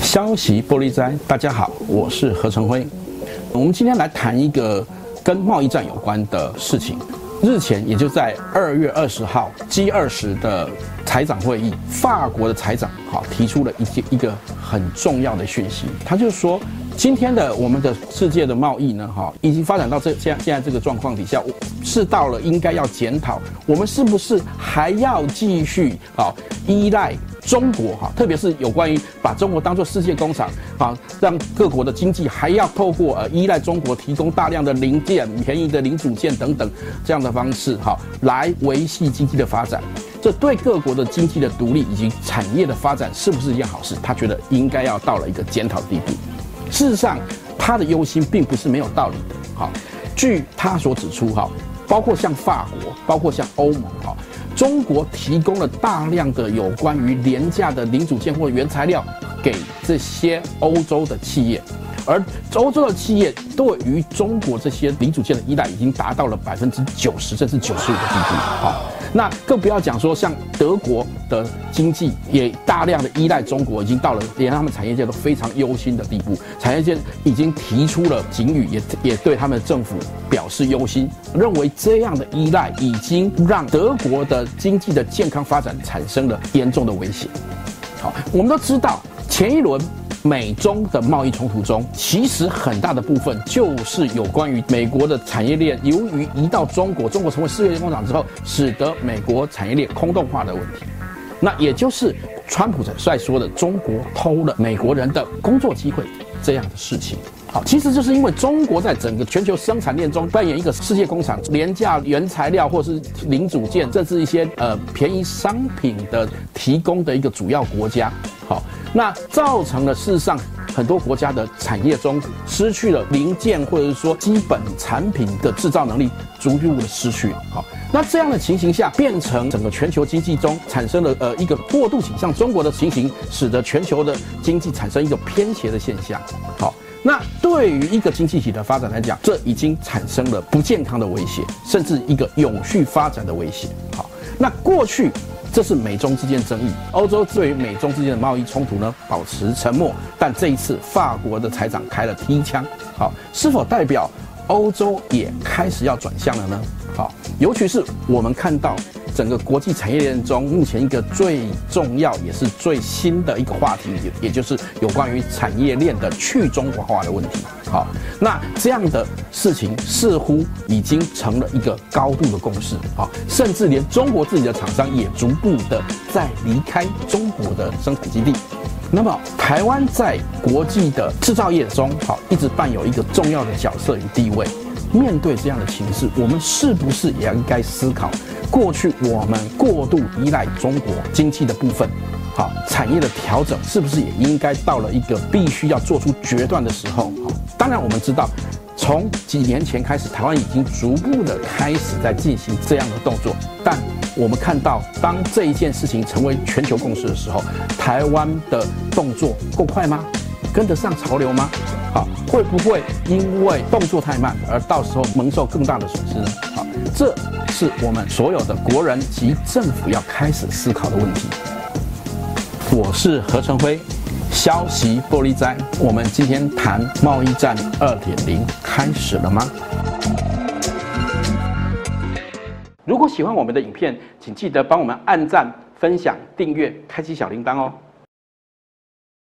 消息玻璃灾，大家好，我是何成辉。我们今天来谈一个跟贸易战有关的事情。日前，也就在二月二十号，G 二十的财长会议，法国的财长好提出了一一个很重要的讯息，他就说。今天的我们的世界的贸易呢，哈，已经发展到这现现在这个状况底下，是到了应该要检讨，我们是不是还要继续啊依赖中国哈，特别是有关于把中国当做世界工厂啊，让各国的经济还要透过呃依赖中国提供大量的零件、便宜的零组件等等这样的方式哈，来维系经济的发展，这对各国的经济的独立以及产业的发展是不是一件好事？他觉得应该要到了一个检讨的地步。事实上，他的忧心并不是没有道理的。好，据他所指出，哈，包括像法国，包括像欧盟，哈，中国提供了大量的有关于廉价的零组件或原材料给这些欧洲的企业，而欧洲的企业对于中国这些零组件的依赖已经达到了百分之九十甚至九十五的地步。好。那更不要讲说，像德国的经济也大量的依赖中国，已经到了连他们产业界都非常忧心的地步。产业界已经提出了警语，也也对他们的政府表示忧心，认为这样的依赖已经让德国的经济的健康发展产生了严重的威胁。好，我们都知道前一轮。美中的贸易冲突中，其实很大的部分就是有关于美国的产业链，由于移到中国，中国成为世界工厂之后，使得美国产业链空洞化的问题。那也就是川普在说的，中国偷了美国人的工作机会这样的事情。好，其实就是因为中国在整个全球生产链中扮演一个世界工厂，廉价原材料或是零组件，甚至一些呃便宜商品的提供的一个主要国家。好。那造成了事实上很多国家的产业中失去了零件，或者是说基本产品的制造能力逐步的失去。好，那这样的情形下，变成整个全球经济中产生了呃一个过度倾向中国的情形，使得全球的经济产生一个偏斜的现象。好，那对于一个经济体的发展来讲，这已经产生了不健康的威胁，甚至一个永续发展的威胁。好，那过去。这是美中之间争议，欧洲对于美中之间的贸易冲突呢，保持沉默，但这一次法国的财长开了第一枪，好，是否代表欧洲也开始要转向了呢？好，尤其是我们看到。整个国际产业链中，目前一个最重要也是最新的一个话题，也也就是有关于产业链的去中国化的问题。好，那这样的事情似乎已经成了一个高度的共识。好，甚至连中国自己的厂商也逐步的在离开中国的生产基地。那么，台湾在国际的制造业中，好，一直扮有一个重要的角色与地位。面对这样的情势，我们是不是也应该思考？过去我们过度依赖中国经济的部分，好，产业的调整是不是也应该到了一个必须要做出决断的时候？好，当然我们知道，从几年前开始，台湾已经逐步的开始在进行这样的动作，但我们看到，当这一件事情成为全球共识的时候，台湾的动作够快吗？跟得上潮流吗？好，会不会因为动作太慢而到时候蒙受更大的损失呢？这是我们所有的国人及政府要开始思考的问题。我是何成辉，消息玻璃斋，我们今天谈贸易战二点零开始了吗？如果喜欢我们的影片，请记得帮我们按赞、分享、订阅、开启小铃铛哦。